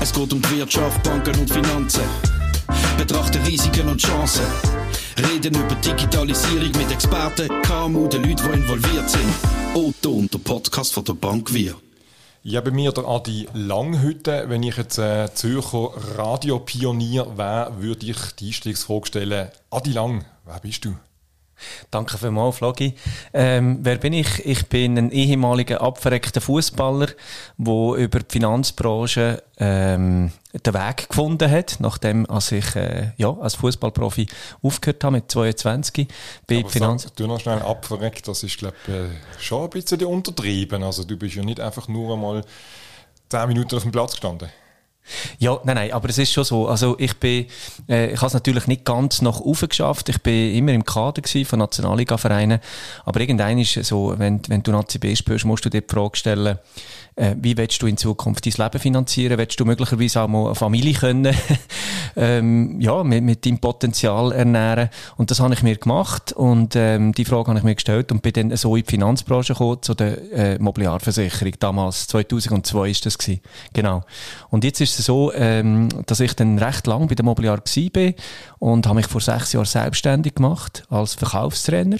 Es geht um die Wirtschaft, Banken und Finanzen. Betrachten Risiken und Chancen. Reden über Digitalisierung mit Experten, KMU, den Leuten, die involviert sind. Otto und der Podcast von der Bank Wir. Ja, bei mir der Adi Langhütte. Wenn ich jetzt äh, Zürcher Radiopionier wäre, würde ich die Einstiegsfrage stellen. Adi Lang, wer bist du? Danke vielmals, Flogi. Ähm, wer bin ich? Ich bin ein ehemaliger abverreckter Fußballer, der über die Finanzbranche ähm, den Weg gefunden hat, nachdem als ich äh, ja, als Fußballprofi aufgehört habe mit 22. Bei Aber Finanz sag, du noch schnell abverreckt, das ist glaube äh, schon ein bisschen untertrieben. Also du bist ja nicht einfach nur einmal 10 Minuten auf dem Platz gestanden. Ja, nein, nein, aber es ist schon so. Also ich bin, äh, ich habe es natürlich nicht ganz nach oben geschafft. Ich bin immer im Kader von Nationalliga-Vereinen. Aber irgendein ist so, wenn, wenn du Nazi B spürst, musst du dir die Frage stellen, äh, wie willst du in Zukunft dein Leben finanzieren? Willst du möglicherweise auch mal eine Familie können, ähm, ja, mit, mit deinem Potenzial ernähren? Und das habe ich mir gemacht und ähm, die Frage habe ich mir gestellt und bin dann so in die Finanzbranche gekommen, zu der äh, Mobiliarversicherung. Damals, 2002 ist das gewesen. Genau. Und jetzt ist es so, ähm, dass ich dann recht lang bei der Mobiliar war und habe mich vor sechs Jahren selbstständig gemacht als Verkaufstrainer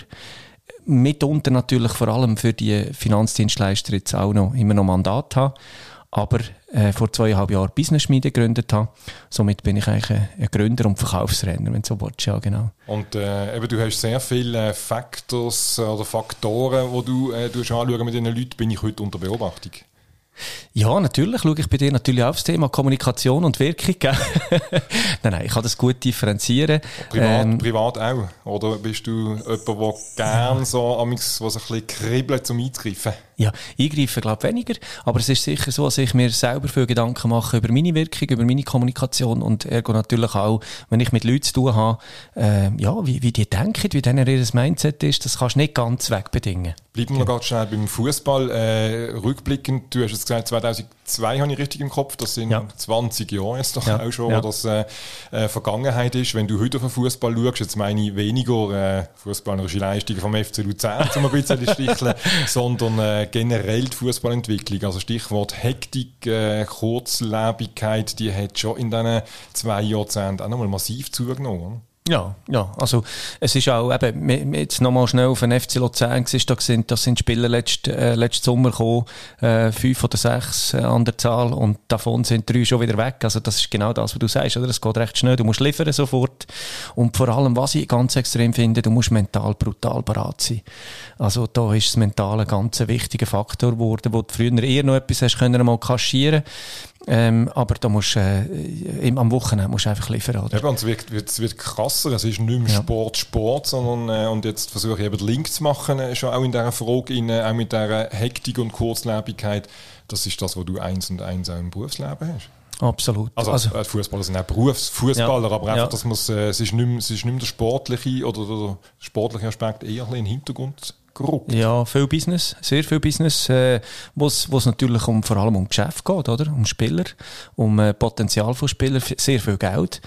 mitunter natürlich vor allem für die Finanzdienstleister jetzt auch noch immer noch Mandat haben, aber äh, vor zweieinhalb Jahren Business-Schmiede gegründet habe. Somit bin ich eigentlich ein, Gründer und Verkaufsrenner, wenn du so willst, ja genau. Und äh, eben, du hast sehr viele Factors oder Faktoren, die du äh, anschauen mit diesen Leuten, bin ich heute unter Beobachtung. Ja, natürlich schaue ich bei dir natürlich auf das Thema Kommunikation und Wirkung. nein, nein, ich kann das gut differenzieren. Privat, ähm, privat auch? Oder bist du jemand, der gerne so, was ein bisschen kribbelt, um einzugreifen? Ja, eingreifen glaube ich weniger, aber es ist sicher so, dass ich mir selber viel Gedanken mache über meine Wirkung, über meine Kommunikation und ergo natürlich auch, wenn ich mit Leuten zu tun habe, äh, ja, wie, wie die denken, wie denen ihr Mindset ist, das kannst du nicht ganz wegbedingen. Bleiben wir noch ganz schnell beim Fußball. Äh, rückblickend, du hast es gesagt, 2002 habe ich richtig im Kopf, das sind ja. 20 Jahre jetzt doch ja. auch schon, ja. wo das äh, äh, Vergangenheit ist. Wenn du heute auf den Fußball schaust, jetzt meine ich weniger äh, fußballerische Leistungen vom FC Luzern, zum ein bisschen sticheln, sondern äh, generell die Fußballentwicklung. Also Stichwort Hektik, äh, Kurzlebigkeit, die hat schon in diesen zwei Jahrzehnten auch nochmal massiv zugenommen. Ja, ja, also es ist auch eben, jetzt nochmal schnell auf den FC Luzern gewesen, da sind, das sind Spieler letzt, äh, letzten Sommer gekommen, äh, fünf oder sechs äh, an der Zahl und davon sind drei schon wieder weg, also das ist genau das, was du sagst, oder? Es geht recht schnell, du musst liefern sofort und vor allem, was ich ganz extrem finde, du musst mental brutal bereit sein. Also da ist das Mentale ein ganz wichtiger Faktor geworden, wo du früher eher noch etwas hast können mal kaschieren ähm, aber da musst äh, am Wochenende musst du einfach liefern. Oder? Eben, es, wird, wird, es wird krasser, es ist nicht mehr ja. Sport, Sport, sondern äh, und jetzt versuche ich eben den Link zu machen, äh, schon auch in dieser Frage, in, äh, auch mit dieser Hektik und Kurzlebigkeit. Das ist das, was du eins und eins auch im Berufsleben hast. Absolut. Also, also äh, Fußballer sind auch Berufsfußballer, ja. aber einfach, ja. dass man äh, es ist nicht mehr, es ist nicht mehr der sportliche oder der sportliche Aspekt eher ein bisschen in den Hintergrund gerückt. Ja, viel Business, sehr viel Business, äh, wo es natürlich um, vor allem um Geschäft geht, oder? Um Spieler, um äh, Potenzial von Spielern, sehr viel Geld.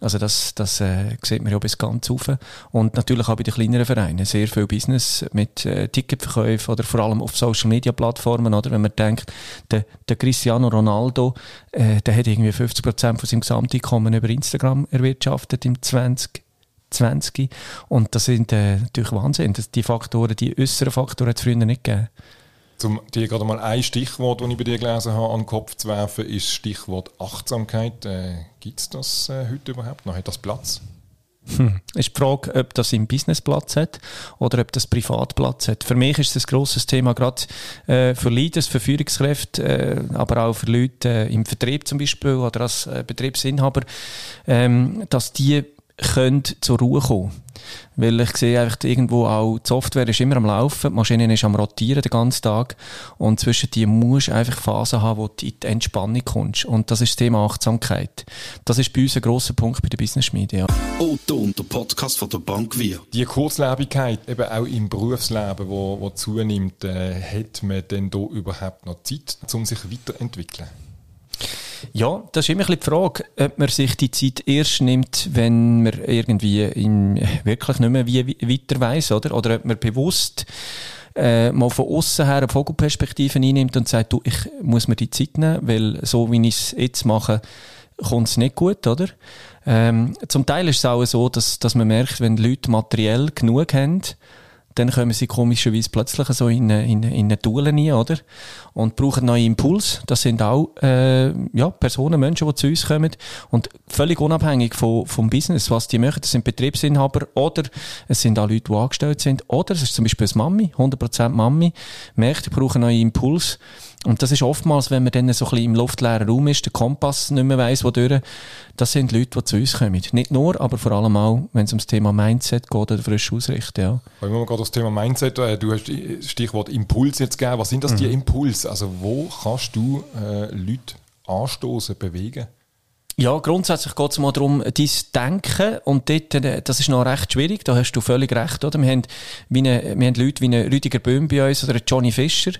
Also das, das äh, sieht man ja bis ganz rauf. Und natürlich auch bei den kleineren Vereinen sehr viel Business mit äh, Ticketverkäufen oder vor allem auf Social Media Plattformen, oder? Wenn man denkt, der, der Cristiano Ronaldo, äh, der hat irgendwie 50 Prozent von seinem Gesamteinkommen über Instagram erwirtschaftet im 20 20. Und das sind äh, natürlich Wahnsinn. Das, die Faktoren, die äußeren Faktoren hat es früher nicht gegeben. Um dir gerade mal ein Stichwort, das ich bei dir gelesen habe, an den Kopf zu werfen, ist Stichwort Achtsamkeit. Äh, Gibt es das äh, heute überhaupt noch? Hat das Platz? Hm. Ist die Frage, ob das im Business Platz hat oder ob das privat Platz hat. Für mich ist das ein grosses Thema, gerade äh, für Leaders, für Führungskräfte, äh, aber auch für Leute äh, im Vertrieb zum Beispiel oder als äh, Betriebsinhaber, ähm, dass die können zur Ruhe kommen. Weil ich sehe einfach irgendwo auch, die Software ist immer am Laufen, die Maschine ist am Rotieren den ganzen Tag und zwischen die musst du einfach Phasen haben, wo du in die Entspannung kommst. Und das ist das Thema Achtsamkeit. Das ist bei uns ein grosser Punkt bei der Business Media. Ja. Otto und der Podcast von der Bank Wir. Die Kurzlebigkeit, eben auch im Berufsleben, wo, wo zunimmt, äh, hat man denn da überhaupt noch Zeit, um sich weiterzuentwickeln? Ja, das ist immer ein bisschen die Frage, ob man sich die Zeit erst nimmt, wenn man irgendwie in, wirklich nicht mehr wie weiter weiss, oder? Oder ob man bewusst äh, mal von außen her eine Vogelperspektive einnimmt und sagt, du, ich muss mir die Zeit nehmen, weil so wie ich es jetzt mache, kommt es nicht gut, oder? Ähm, zum Teil ist es auch so, dass, dass man merkt, wenn Leute materiell genug haben, dann kommen sie komischerweise plötzlich so in eine, in eine, in eine Tour rein, oder? Und brauchen neuen Impuls. Das sind auch, äh, ja, Personen, Menschen, die zu uns kommen. Und völlig unabhängig von, vom Business, was die machen. Das sind Betriebsinhaber oder es sind auch Leute, die angestellt sind. Oder es ist zum Beispiel eine Mami, 100% Mami, merkt, ich brauche einen neuen Impuls. Und das ist oftmals, wenn man dann so ein bisschen im luftleeren Raum ist, der Kompass nicht mehr weiss, wo durch, das sind Leute, die zu uns kommen. Nicht nur, aber vor allem auch, wenn es ums Thema Mindset geht oder frisch ausrichten, ja. Wenn wir gerade das Thema Mindset, äh, du hast Stichwort Impuls jetzt gegeben. Was sind das, mhm. die Impulse? Also wo kannst du äh, Leute anstoßen, bewegen? Ja, grundsätzlich geht es mal darum, dein Denken und dort, äh, das ist noch recht schwierig, da hast du völlig recht, oder? Wir haben, wie eine, wir haben Leute wie eine Rüdiger Böhm bei uns oder Johnny Fischer,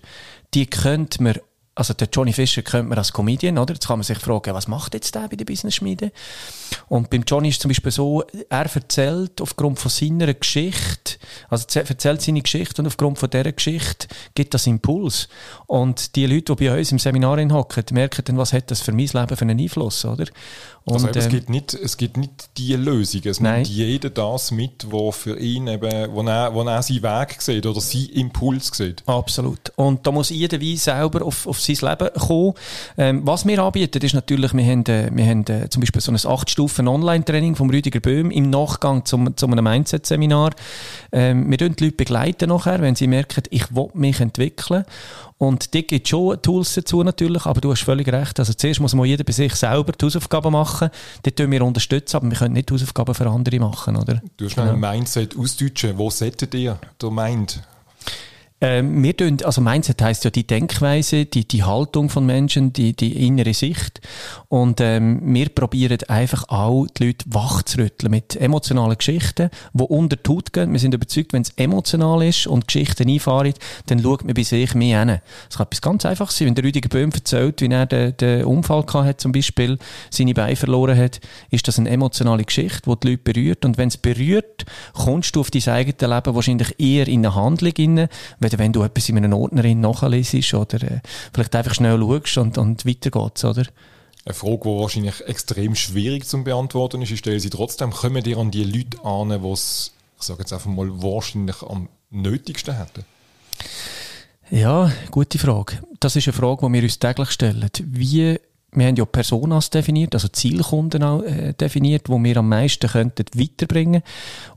die könnte man also der Johnny Fischer kennt man als Comedian, oder? Jetzt kann man sich fragen, was macht jetzt der bei der Business-Schmiede? Und beim Johnny ist es zum Beispiel so, er erzählt aufgrund von seiner Geschichte, also erzählt seine Geschichte und aufgrund von dieser Geschichte gibt das Impuls. Und die Leute, die bei uns im Seminar hocken, merken dann, was hat das für mein Leben für einen Einfluss, oder? Und, also eben, es, ähm, gibt nicht, es gibt nicht die Lösung. Es nein. nimmt jeder das mit, wo für ihn eben, wo er, wo er seinen Weg sieht oder seinen Impuls sieht. Absolut. Und da muss jeder wie selber auf, auf sein Leben kommen. Ähm, was wir anbieten, ist natürlich, wir haben, äh, wir haben äh, zum Beispiel so ein 8-Stufen-Online-Training vom Rüdiger Böhm im Nachgang zum, zu einem Mindset-Seminar. Ähm, wir begleiten die Leute begleiten nachher, wenn sie merken, ich will mich entwickeln. Und die gibt schon Tools dazu natürlich, aber du hast völlig recht. Also zuerst muss mal jeder bei sich selber die Hausaufgaben machen. Dort tun wir unterstützen, aber wir können nicht Hausaufgaben für andere machen, oder? Du hast noch ja. ein Mindset ausdeutschen. Wo setzt ihr der Mind? Ähm, wir tun, also Mindset heißt ja die Denkweise, die, die Haltung von Menschen, die, die innere Sicht. Und ähm, wir probieren einfach auch die Leute wach zu rütteln mit emotionalen Geschichten, die unter die Haut gehen. Wir sind überzeugt, wenn es emotional ist und Geschichten einfahren, dann schaut man bei sich mehr hin. Es kann etwas ganz Einfaches sein. Wenn der Rüdiger Böhm erzählt, wie er den, den Unfall gehabt hat, zum Beispiel, seine Beine verloren hat, ist das eine emotionale Geschichte, die die Leute berührt. Und wenn es berührt, kommst du auf dein eigenes Leben wahrscheinlich eher in eine Handlung hinein, oder wenn du etwas in einer Ordnerin nachlesest oder äh, vielleicht einfach schnell schaust und, und weiter geht's, oder? Eine Frage, die wahrscheinlich extrem schwierig zu beantworten ist, ich stelle sie trotzdem, kommen dir an die Leute an, die es, ich sage jetzt einfach mal, wahrscheinlich am nötigsten hätten? Ja, gute Frage. Das ist eine Frage, die wir uns täglich stellen. Wie wir haben ja Personas definiert, also Zielkunden auch, äh, definiert, wo wir am meisten könnten weiterbringen.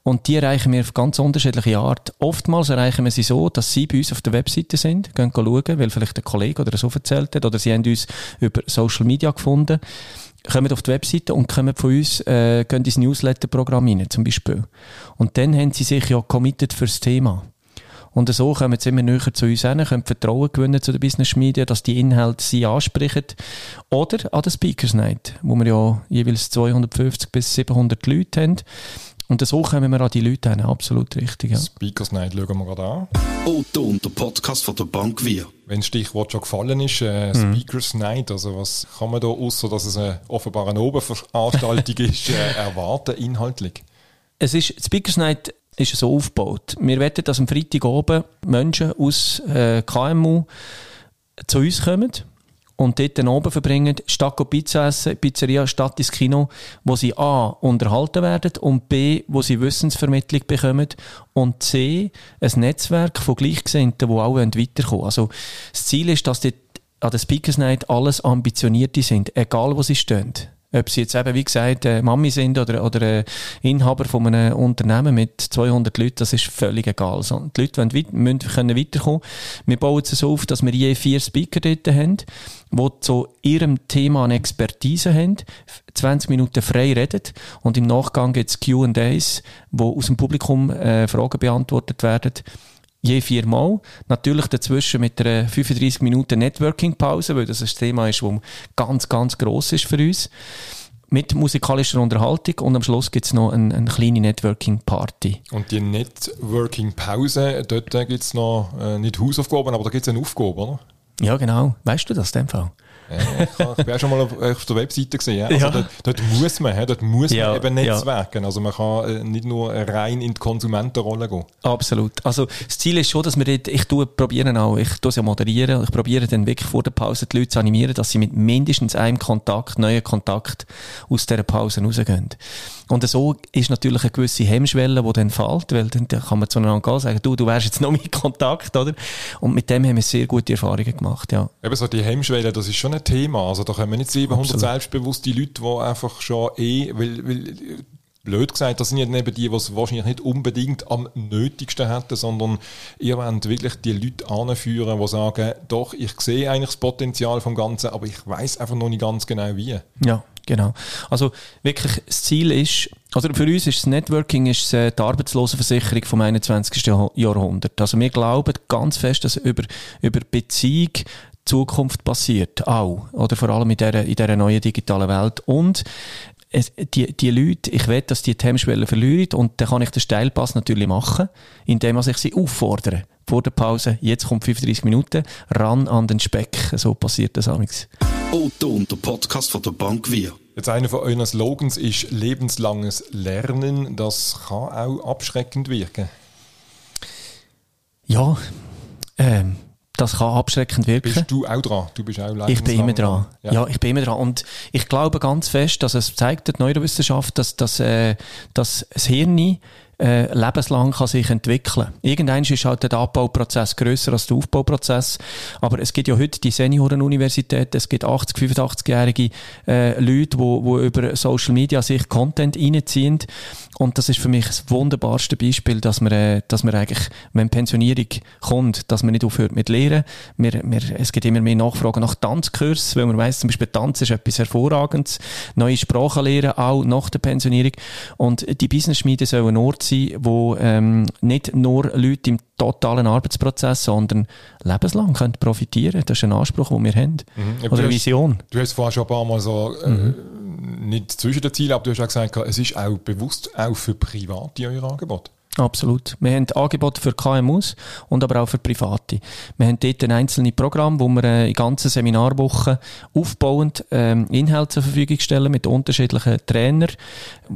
Und die erreichen wir auf ganz unterschiedliche Art. Oftmals erreichen wir sie so, dass sie bei uns auf der Webseite sind, gehen schauen, weil vielleicht ein Kollege oder so erzählt hat, oder sie haben uns über Social Media gefunden kommen auf die Webseite und kommen von uns, äh, gehen ins Newsletter-Programm rein, zum Beispiel. Und dann haben sie sich ja committed fürs Thema. Und so kommen sie immer näher zu uns hin, können Vertrauen gewinnen zu den Business Media, dass die Inhalte sie ansprechen. Oder an der Speakers Night, wo wir ja jeweils 250 bis 700 Leute haben. Und so kommen wir an die Leute hin, absolut richtig. Ja. Speakers Night schauen wir gerade an. Auto und der Podcast von der Bank Wir. Wenn das Stichwort schon gefallen ist, äh, mhm. Speakers Night, also was kann man da, außer dass es eine offenbar eine Oberveranstaltung ist, äh, erwarten inhaltlich? Es ist, Speakers Night ist so aufgebaut. Wir wetten, dass am Freitag oben Menschen aus äh, KMU zu uns kommen und dort den Abend verbringen, statt Pizza essen, Pizzeria statt ins Kino, wo sie A. unterhalten werden und B. wo sie Wissensvermittlung bekommen und C. ein Netzwerk von Gleichgesinnten, die auch weiterkommen wollen. Also das Ziel ist, dass dort an der Speakers Night alles Ambitionierte sind, egal wo sie stehen. Ob sie jetzt eben, wie gesagt, äh, Mami sind oder, oder äh, Inhaber von einem Unternehmen mit 200 Leuten, das ist völlig egal. So, die Leute wollen müssen können weiterkommen. Wir bauen es so auf, dass wir je vier Speaker dort haben, die zu ihrem Thema eine Expertise haben, 20 Minuten frei reden und im Nachgang gibt es Q&As, wo aus dem Publikum äh, Fragen beantwortet werden je viermal. Natürlich dazwischen mit einer 35 Minuten Networking-Pause, weil das ein Thema ist, das ganz, ganz gross ist für uns. Mit musikalischer Unterhaltung und am Schluss gibt es noch eine, eine kleine Networking-Party. Und die Networking-Pause, dort gibt es noch, äh, nicht Hausaufgaben, aber da gibt es eine Aufgabe, oder? Ja, genau. Weißt du das in dem Fall? Ja, ich, ich auch schon mal auf, auf der Webseite gesehen. Also ja. dort, dort, muss man, dort muss man eben netzwerken. Also man kann äh, nicht nur rein in die Konsumentenrolle gehen. Absolut. Also das Ziel ist schon, dass wir dort, ich tue probieren auch, ich tue es ja moderieren, ich probiere dann wirklich vor der Pause die Leute zu animieren, dass sie mit mindestens einem Kontakt, neuen Kontakt aus dieser Pause rausgehen. Und so ist natürlich eine gewisse Hemmschwelle, die dann fällt, weil dann kann man zueinander gehen und sagen, du, du wärst jetzt noch mit Kontakt, oder? Und mit dem haben wir sehr gute Erfahrungen gemacht, ja. Eben so die Hemmschwelle, das ist schon ein Thema. Also da können wir nicht 700 Absolut. selbstbewusste Leute, die einfach schon eh, weil, weil blöd gesagt, das sind ja eben die, die es wahrscheinlich nicht unbedingt am nötigsten hätten, sondern ihr wollt wirklich die Leute anführen, die sagen, doch, ich sehe eigentlich das Potenzial vom Ganzen, aber ich weiß einfach noch nicht ganz genau wie. Ja, Genau. Also wirklich, das Ziel ist, also für uns ist das Networking ist äh, die Arbeitslosenversicherung vom 21. Jahrhundert. Also wir glauben ganz fest, dass über, über Beziehung Zukunft passiert, auch. Oder vor allem in dieser, in dieser neuen digitalen Welt. Und es, die, die Leute, ich will, dass die die Hemmschwelle verlieren und dann kann ich den Steilpass natürlich machen, indem ich sie auffordere. Vor der Pause, jetzt kommt 35 Minuten, ran an den Speck. So passiert das amigs. Otto und der Podcast von der Bank Wir. Jetzt einer von euren Slogans ist lebenslanges Lernen. Das kann auch abschreckend wirken. Ja, ähm, das kann abschreckend wirken. Bist du auch dran? Du bist auch Ich bin immer dran. Ja. ja. ich bin immer dran. Und ich glaube ganz fest, dass es zeigt, die Neurowissenschaft, dass, dass, äh, dass das Hirn äh, lebenslang kann sich entwickeln. Irgendwann ist halt der Abbauprozess grösser als der Aufbauprozess. Aber es gibt ja heute die Seniorenuniversität, es gibt 80, 85-jährige äh, Leute, die wo, wo über Social Media sich Content reinziehen. Und das ist für mich das wunderbarste Beispiel, dass man, äh, dass man eigentlich, wenn Pensionierung kommt, dass man nicht aufhört mit Lehren. Wir, wir, es gibt immer mehr Nachfragen nach Tanzkurs, weil man weiss, zum Beispiel Tanz ist etwas Hervorragendes. Neue Sprachen lernen, auch nach der Pensionierung. Und die Business-Schmiede sollen ein Ort sein, wo ähm, nicht nur Leute im totalen Arbeitsprozess, sondern lebenslang können profitieren. Das ist ein Anspruch, den wir haben. Mhm. Oder eine Vision. Du hast vorhin schon ein paar Mal so, äh, mhm. nicht zwischen den Zielen, aber du hast auch gesagt, es ist auch bewusst auch für Private euer Angebot. Absolut. Wir haben Angebote für KMUs und aber auch für Private. Wir haben dort ein einzelnes Programm, wo wir äh, in ganzen Seminarwochen aufbauend ähm, Inhalte zur Verfügung stellen mit unterschiedlichen Trainern,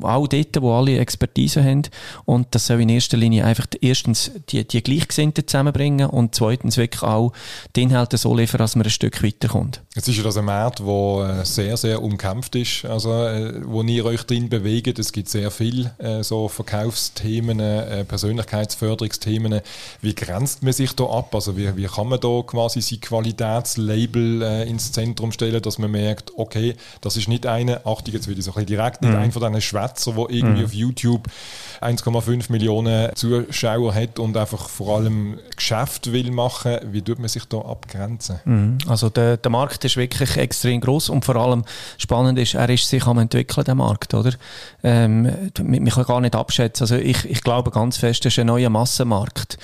auch dort, wo alle Expertise haben. Und das soll in erster Linie einfach erstens die, die Gleichgesinnten zusammenbringen und zweitens wirklich auch die Inhalte so liefern, dass man ein Stück weiterkommt. Jetzt ist ja das ein Markt, der äh, sehr, sehr umkämpft ist, also äh, wo ihr euch drin bewegt. Es gibt sehr viele äh, so Verkaufsthemen, äh, Persönlichkeitsförderungsthemen. Wie grenzt man sich da ab? Also wie, wie kann man da quasi sein Qualitätslabel äh, ins Zentrum stellen, dass man merkt, okay, das ist nicht eine, Achtung, jetzt wieder so ein bisschen direkt, nicht mhm. ein von diesen Schwätzer, der irgendwie mhm. auf YouTube 1,5 Millionen Zuschauer hat und einfach vor allem Geschäft will machen. Wie tut man sich da abgrenzen? Mhm. Also der, der Markt ist wirklich extrem groß und vor allem spannend ist, er ist sich am entwickeln, der Markt, oder? Ähm, man kann gar nicht abschätzen. Also ich, ich glaube ganz fest, das ist ein neuer Massenmarkt.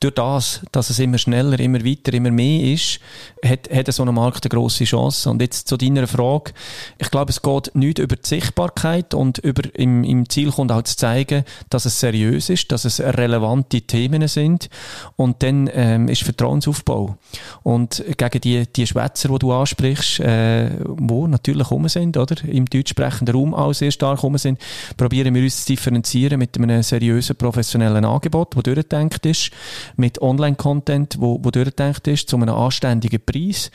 Durch das, dass es immer schneller, immer weiter, immer mehr ist, hat, hat so ein Markt eine grosse Chance. Und jetzt zu deiner Frage. Ich glaube, es geht nicht über die Sichtbarkeit und über im, im Ziel kommt auch zu zeigen, dass es seriös ist, dass es relevante Themen sind. Und dann ähm, ist Vertrauensaufbau. Und gegen die, die Schwätzer, die du ansprichst, äh, wo natürlich rum sind, oder? Im deutschsprechenden Raum auch sehr stark rum sind, probieren wir uns zu differenzieren mit einem seriösen, professionellen Angebot, das durchdenkt ist, mit Online-Content, wo, wo durchdenkt ist, zu einem anständigen Preis.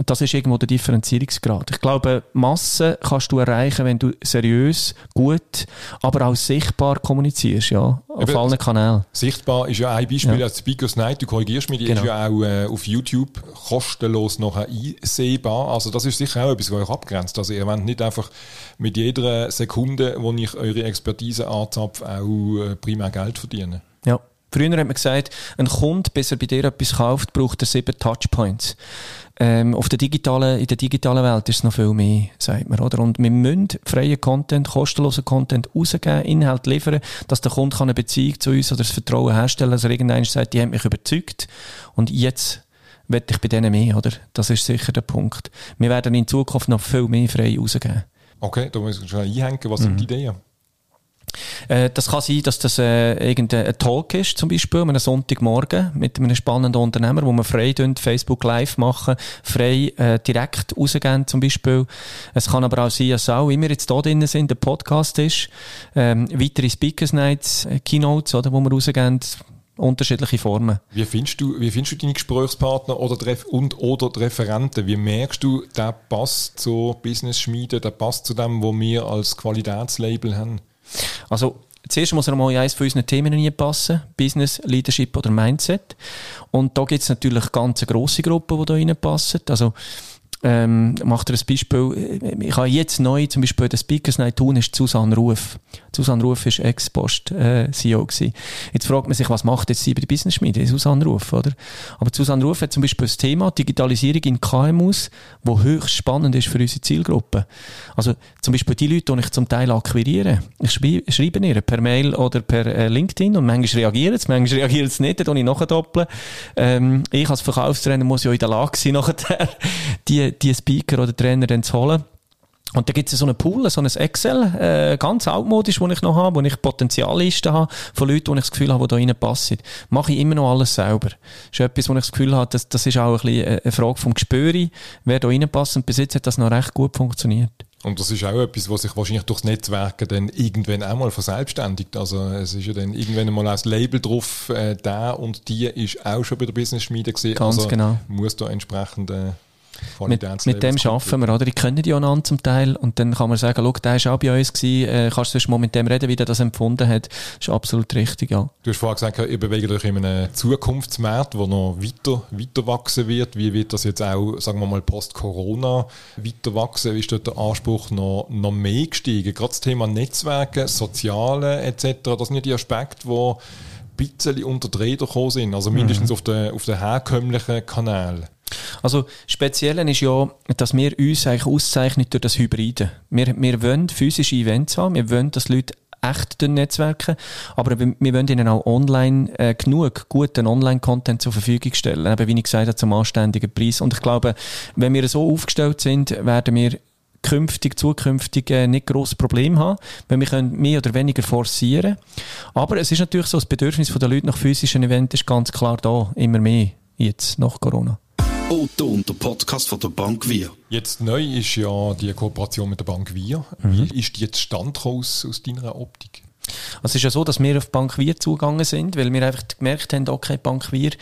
Und das ist irgendwo der Differenzierungsgrad. Ich glaube, Masse kannst du erreichen, wenn du seriös, gut, aber auch sichtbar kommunizierst, ja, auf Eben, allen Kanälen. Sichtbar ist ja ein Beispiel, ja. als Speakers Night, du korrigierst mich, die genau. ist ja auch äh, auf YouTube kostenlos nachher einsehbar. Also das ist sicher auch etwas, was euch abgrenzt. Also ihr wollt nicht einfach mit jeder Sekunde, wo ich eure Expertise anzapfe, auch äh, primär Geld verdienen. Ja. Früher hat man gesagt, ein Kunde, bis er bei dir etwas kauft, braucht er sieben Touchpoints. Ähm, auf der digitalen, in der digitalen Welt ist es noch viel mehr, sagt man, oder? Und wir müssen freien Content, kostenlosen Content rausgeben, Inhalt liefern, dass der Kunde eine Beziehung zu uns oder das Vertrauen herstellen kann, dass er irgendwann sagt, die haben mich überzeugt und jetzt will ich bei denen mehr, oder? Das ist sicher der Punkt. Wir werden in Zukunft noch viel mehr frei rausgeben. Okay, da muss ich schon einhängen. Was mhm. sind die Ideen? Äh, das kann sein, dass das äh, irgendein Talk ist, zum Beispiel, an einem Sonntagmorgen mit einem spannenden Unternehmer, wo wir frei Facebook Live machen, frei äh, direkt rausgehen, zum Beispiel. Es kann aber auch sein, dass auch, wir jetzt hier drin sind, der Podcast ist, ähm, weitere Speakers Nights, äh, Keynotes, oder, wo wir rausgehen, unterschiedliche Formen. Wie findest du, wie findest du deine Gesprächspartner oder und oder die Referenten? Wie merkst du, der passt zur Business Schmiede, der passt zu dem, was wir als Qualitätslabel haben? Also, zuerst muss er mal in eines von unseren Themen passen. Business, Leadership oder Mindset. Und da gibt es natürlich ganz grosse Gruppen, die da reinpassen. Also, ähm, macht er ein Beispiel. Ich habe jetzt neu zum Beispiel den Speakers Night tun, ist Susanne Ruf. Susanne Ruf ist Ex-Post-CEO äh, Jetzt fragt man sich, was macht jetzt sie bei der Business Schmiede? Susanne Ruf, oder? Aber Susanne Ruf hat zum Beispiel das Thema Digitalisierung in KMUs, wo höchst spannend ist für unsere Zielgruppe. Also, zum Beispiel die Leute, die ich zum Teil akquiriere. Ich schreibe ihr per Mail oder per äh, LinkedIn und manchmal reagieren sie, manchmal reagieren sie nicht, dann ich nachdoppeln. Ähm, ich als Verkaufstrainer muss ja in der Lage sein, nachher die die, Speaker oder Trainer dann zu holen. Und da gibt es so einen Pool, so ein Excel, äh, ganz altmodisch, wo ich noch habe, wo ich Potenziallisten habe von Leuten, wo ich das Gefühl habe, die da reinpassen. Mache ich immer noch alles selber. Das ist etwas, wo ich das Gefühl habe, das, das ist auch ein bisschen eine Frage vom Gespür, wer da reinpasst. Und bis jetzt hat das noch recht gut funktioniert. Und das ist auch etwas, was sich wahrscheinlich durchs Netzwerken dann irgendwann auch mal verselbstständigt. Also es ist ja dann irgendwann mal ein Label drauf, äh, der und die ist auch schon bei der Business Schmiede gesehen. Ganz also genau. Muss da entsprechend äh, mit, mit dem arbeiten wir, oder? Ich kenne die einander zum Teil und dann kann man sagen, schau, der war auch bei uns gewesen, äh, kannst du mal mit dem reden, wie der das empfunden hat. Das ist absolut richtig, ja. Du hast vorhin gesagt, ihr bewegt euch in einem Zukunftsmarkt, der noch weiter, weiter wachsen wird. Wie wird das jetzt auch, sagen wir mal, post-Corona weiter wachsen? Wie ist dort der Anspruch noch, noch mehr gestiegen? Gerade das Thema Netzwerke, Soziale etc., das sind ja die Aspekte, die ein bisschen unter die Räder gekommen sind, also mindestens mhm. auf den, auf den herkömmlichen Kanälen. Also, speziell ist ja, dass wir uns eigentlich auszeichnen durch das Hybride. Wir, wir wollen physische Events haben, wir wollen, dass Leute echt Netzwerken, aber wir wollen ihnen auch online äh, genug guten Online-Content zur Verfügung stellen, eben wie ich gesagt habe, zum anständigen Preis. Und ich glaube, wenn wir so aufgestellt sind, werden wir künftig, zukünftig äh, nicht großes Problem haben, weil wir können mehr oder weniger forcieren. Aber es ist natürlich so, das Bedürfnis der Leute nach physischen Events ist ganz klar da, immer mehr jetzt nach Corona. Otto und der Podcast von der Bank Wir. Jetzt neu ist ja die Kooperation mit der Bank Wir. Mhm. Wie ist die jetzt Stand aus, aus deiner Optik? Also es ist ja so, dass wir auf Bank Wir zugegangen sind, weil wir einfach gemerkt haben, okay, Bank Wir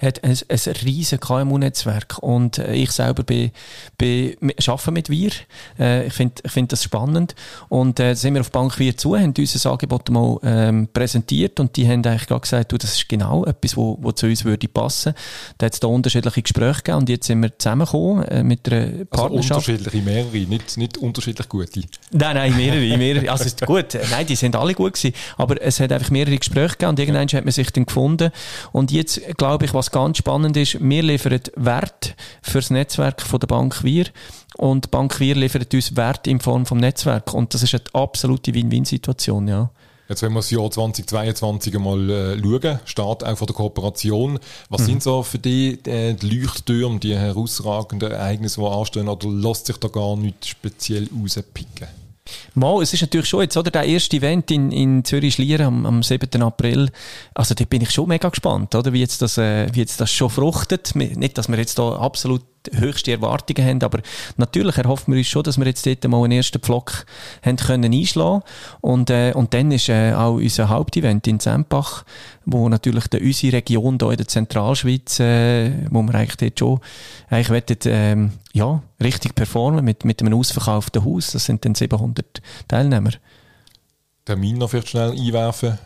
hat ein, ein riesen KMU-Netzwerk und äh, ich selber bin, bin, arbeite mit Wir. Äh, ich finde ich find das spannend und äh, sind wir auf Bank Wir zu, haben unser Angebot mal ähm, präsentiert und die haben eigentlich gerade gesagt, du, das ist genau etwas, wo, wo zu uns würde passen. Da hat es da unterschiedliche Gespräche gegeben und jetzt sind wir zusammengekommen äh, mit einer also Partnerschaft. Also unterschiedliche, mehrere, nicht, nicht unterschiedlich gute? Nein, nein, mehrere, mehrere. Also gut, nein, die sind alle gut gewesen. Aber es hat einfach mehrere Gespräche gegeben und irgendwann hat man sich dann gefunden. Und jetzt glaube ich, was ganz spannend ist, wir liefern Wert für das Netzwerk von der Bank Wir und die Bank Wir liefert uns Wert in Form vom Netzwerk. Und das ist eine absolute Win-Win-Situation, ja. Jetzt, wenn wir das Jahr 2022 einmal äh, schauen, Start auch von der Kooperation, was mhm. sind so für die, äh, die Leuchttürme, die herausragenden Ereignisse, die anstehen, oder lässt sich da gar nicht speziell rauspicken? Mal, es ist natürlich schon jetzt, oder, der erste Event in, in Zürich-Schlieren am, am 7. April. Also, da bin ich schon mega gespannt, oder, wie jetzt das, äh, wie jetzt das schon fruchtet. Nicht, dass wir jetzt da absolut höchste Erwartungen haben, aber natürlich erhoffen wir uns schon, dass wir jetzt dort mal einen ersten Pflock haben können einschlagen und, äh, und dann ist äh, auch unser Hauptevent in Sempach, wo natürlich der, unsere Region hier in der Zentralschweiz, äh, wo wir eigentlich dort schon eigentlich wollen, ähm, ja, richtig performen mit, mit einem ausverkauften Haus. Das sind dann 700 Teilnehmer. Termin noch vielleicht schnell einwerfen.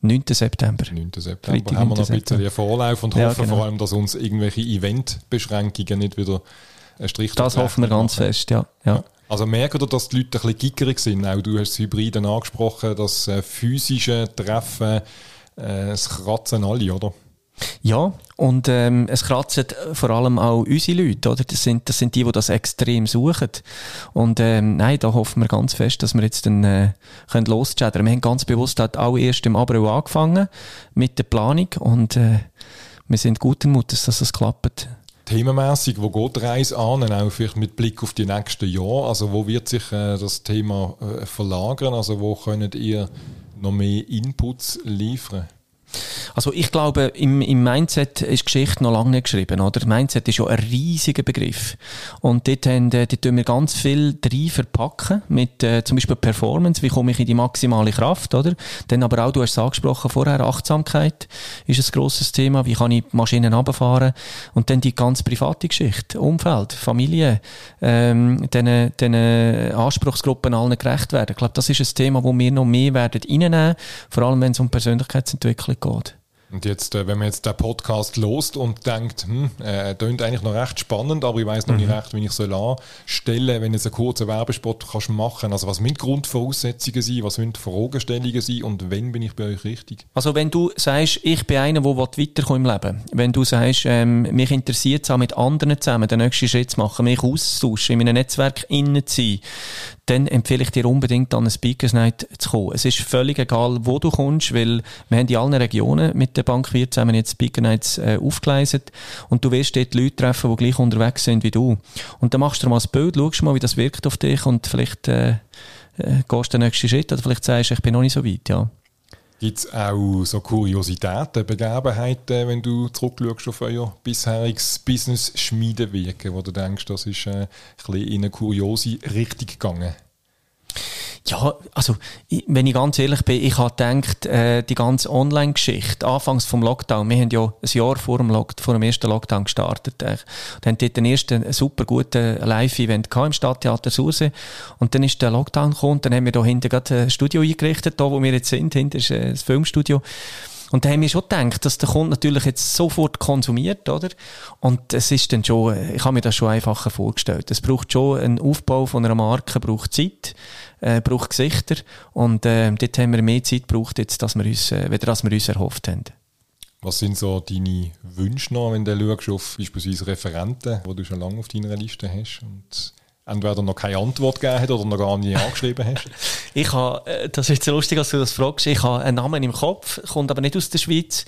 9. September. 9. September Freitag, haben wir noch ein bisschen Vorlauf und ja, hoffen genau. vor allem, dass uns irgendwelche Eventbeschränkungen nicht wieder einen Strich Das hoffen wir ganz fest, ja. ja. Also merken ihr, dass die Leute ein bisschen gickerig sind? Auch du hast das Hybriden angesprochen, das äh, physische Treffen, äh, es kratzen alle, oder? Ja, und ähm, es kratzen vor allem auch unsere Leute, oder? Das sind, das sind die, die das extrem suchen. Und ähm, nein, da hoffen wir ganz fest, dass wir jetzt dann äh, können loschattern. Wir haben ganz bewusst halt auch erst im April angefangen mit der Planung und äh, wir sind guten Mutes, dass das klappt. Themenmäßig, wo geht die Reise an, auch vielleicht mit Blick auf die nächsten Jahre? Also wo wird sich äh, das Thema äh, verlagern? Also wo könnt ihr noch mehr Inputs liefern? Also ich glaube, im, im Mindset ist Geschichte noch lange nicht geschrieben, oder? Mindset ist ja ein riesiger Begriff. Und dort, haben, äh, dort tun wir ganz viel rein verpacken, mit äh, zum Beispiel Performance, wie komme ich in die maximale Kraft, oder? Dann aber auch, du hast es angesprochen vorher, Achtsamkeit ist ein grosses Thema, wie kann ich Maschinen runterfahren und dann die ganz private Geschichte, Umfeld, Familie, ähm, diesen, diesen Anspruchsgruppen allen gerecht werden. Ich glaube, das ist ein Thema, wo wir noch mehr werden reinnehmen, vor allem wenn es um Persönlichkeitsentwicklung geht. Und jetzt, äh, wenn man jetzt den Podcast lost und denkt, hm, äh, klingt eigentlich noch recht spannend, aber ich weiß noch mhm. nicht recht, wie ich soll anstellen, wenn du einen kurzen Werbespot kannst machen. Also was müssen Grundvoraussetzungen sein, was müssen Fragestellungen sein und wenn bin ich bei euch richtig? Also wenn du sagst, ich bin einer, der weiterkommen im Leben, wenn du sagst, ähm, mich interessiert es auch mit anderen zusammen, den nächsten Schritt zu machen, mich auszutauschen, in meinem Netzwerk innen zu sein, dann empfehle ich dir unbedingt an eine Speakers Night zu kommen. Es ist völlig egal, wo du kommst, weil wir haben in allen Regionen mit der Bank wir zusammen jetzt Speaker Nights äh, aufgeleistet und du wirst dort Leute treffen, die gleich unterwegs sind wie du. Und dann machst du mal das Bild, schaust mal, wie das wirkt auf dich und vielleicht äh, äh, gehst du den nächsten Schritt oder vielleicht sagst du, ich bin noch nicht so weit, ja. Gibt es auch so Kuriositäten, Begebenheiten, wenn du zurückschaust auf euer bisheriges Business-Schmiedenwirken, wo du denkst, das ist äh, ein bisschen in eine kuriose Richtung gegangen? Ja, also, wenn ich ganz ehrlich bin, ich habe gedacht, äh, die ganze Online-Geschichte, anfangs vom Lockdown, wir haben ja ein Jahr vor dem, Lock vor dem ersten Lockdown gestartet, äh, und haben dort den ersten super guten Live-Event im Stadttheater Sursee, und dann ist der Lockdown gekommen, dann haben wir da hinten gerade ein Studio eingerichtet, da wo wir jetzt sind, hinten ist äh, das Filmstudio, und da haben wir schon gedacht, dass der Kunde natürlich jetzt sofort konsumiert, oder? Und es ist dann schon, ich habe mir das schon einfacher vorgestellt. Es braucht schon einen Aufbau von einer Marke, braucht Zeit, äh, braucht Gesichter. Und äh, dort haben wir mehr Zeit gebraucht, jetzt, dass wir uns, äh, weder als wir uns erhofft haben. Was sind so deine Wünsche noch, wenn du schaust auf beispielsweise Referenten, die du schon lange auf deiner Liste hast und entweder noch keine Antwort gegeben hat oder noch gar nie angeschrieben hast? ich habe, äh, das ist jetzt lustig, dass du das fragst, ich habe einen Namen im Kopf, kommt aber nicht aus der Schweiz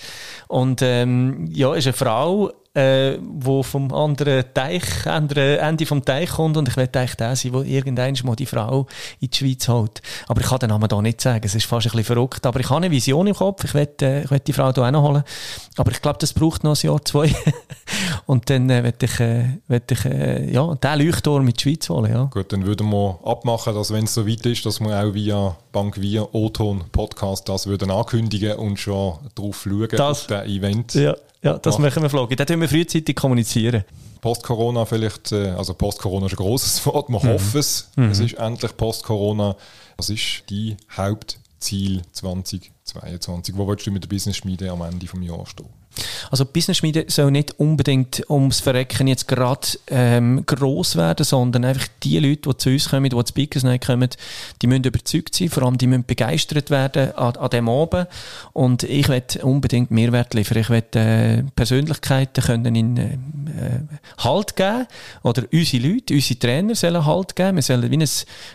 und ähm, ja, ist eine Frau, äh, wo vom anderen Teich, andere Ende vom Teich kommt und ich will eigentlich der sein, der irgendwann mal die Frau in die Schweiz holt. Aber ich kann den Namen hier nicht sagen, es ist fast ein bisschen verrückt, aber ich habe eine Vision im Kopf, ich will, äh, ich will die Frau hier auch noch holen, aber ich glaube, das braucht noch ein Jahr, zwei und dann äh, will ich, äh, will ich äh, ja, den Leuchtturm mit die Schweiz holen. Ja. Gut, dann würden wir abmachen, dass wenn es so weit ist, dass wir auch via Bank via O-Ton Podcast das würden ankündigen und schon drauf schauen das, auf den Event. Ja. Ja, das machen, machen wir vloggen. Da tun wir frühzeitig kommunizieren. Post-Corona vielleicht, äh, also Post-Corona ist ein grosses Wort, wir mhm. hoffen es. Mhm. Es ist endlich Post-Corona. Was ist dein Hauptziel 2022? Wo willst du mit der Business-Schmiede am Ende des Jahres stehen? Also Business Schmiede soll nicht unbedingt ums Verrecken jetzt gerade ähm, gross werden, sondern einfach die Leute, die zu uns kommen, die zu Speakers kommen, die müssen überzeugt sein, vor allem die müssen begeistert werden an, an dem Abend und ich werde unbedingt Mehrwert liefern. Ich werde äh, Persönlichkeiten können in äh, Halt geben oder unsere Leute, unsere Trainer sollen Halt geben. Wir sollen wie ein,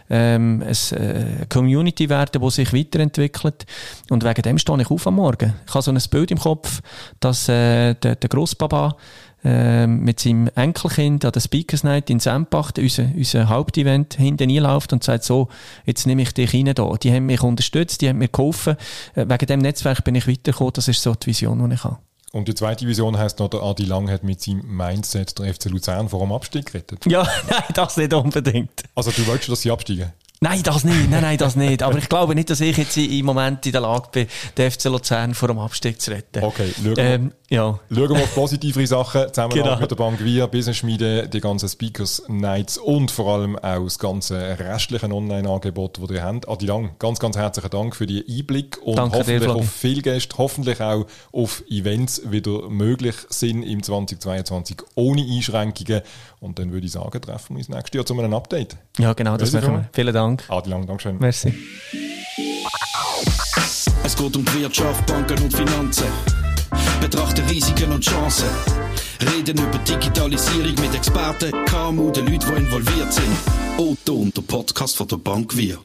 ähm, ein äh, Community werden, die sich weiterentwickelt und wegen dem stehe ich auf am Morgen. Ich habe so ein Bild im Kopf, dass äh, der, der Großpapa äh, mit seinem Enkelkind an der Speakers Night in Sempach, unser, unser Hauptevent, hinten läuft und sagt so, jetzt nehme ich dich rein da. Die haben mich unterstützt, die haben mir geholfen. Äh, wegen dem Netzwerk bin ich weitergekommen. Das ist so die Vision, die ich habe. Und die zweite Vision heisst noch, der Adi Lang hat mit seinem Mindset der FC Luzern vor dem Abstieg gerettet. Ja, nein, das nicht unbedingt. Also du wolltest, dass sie absteigen? Nein, das nicht. Nein, nein, das nicht. Aber ich glaube nicht, dass ich jetzt im Moment in der Lage bin, den FC Luzern vor dem Abstieg zu retten. Okay, schauen wir, ähm, ja. schauen wir auf positive Sachen. Zusammen genau. mit der Bank Via, Business Schmiede, die ganzen Speakers Nights und vor allem auch das ganze restliche Online-Angebot, das ihr habt. Adi Lang, ganz, ganz herzlichen Dank für die Einblick und Danke hoffentlich dir, auf viele Gäste, hoffentlich auch auf Events wieder möglich sind im 2022 ohne Einschränkungen. Und dann würde ich sagen, treffen wir uns nächstes Jahr zu einem Update. Ja, genau, das machen wir. Vielen Dank. Adi Lang, Dankeschön. Merci. Es geht um die Wirtschaft, Banken und Finanzen. Betrachte Risiken und Chancen. Reden über Digitalisierung mit Experten, KMU, den Leuten, die involviert sind. Otto und der Podcast von der Bank Wir.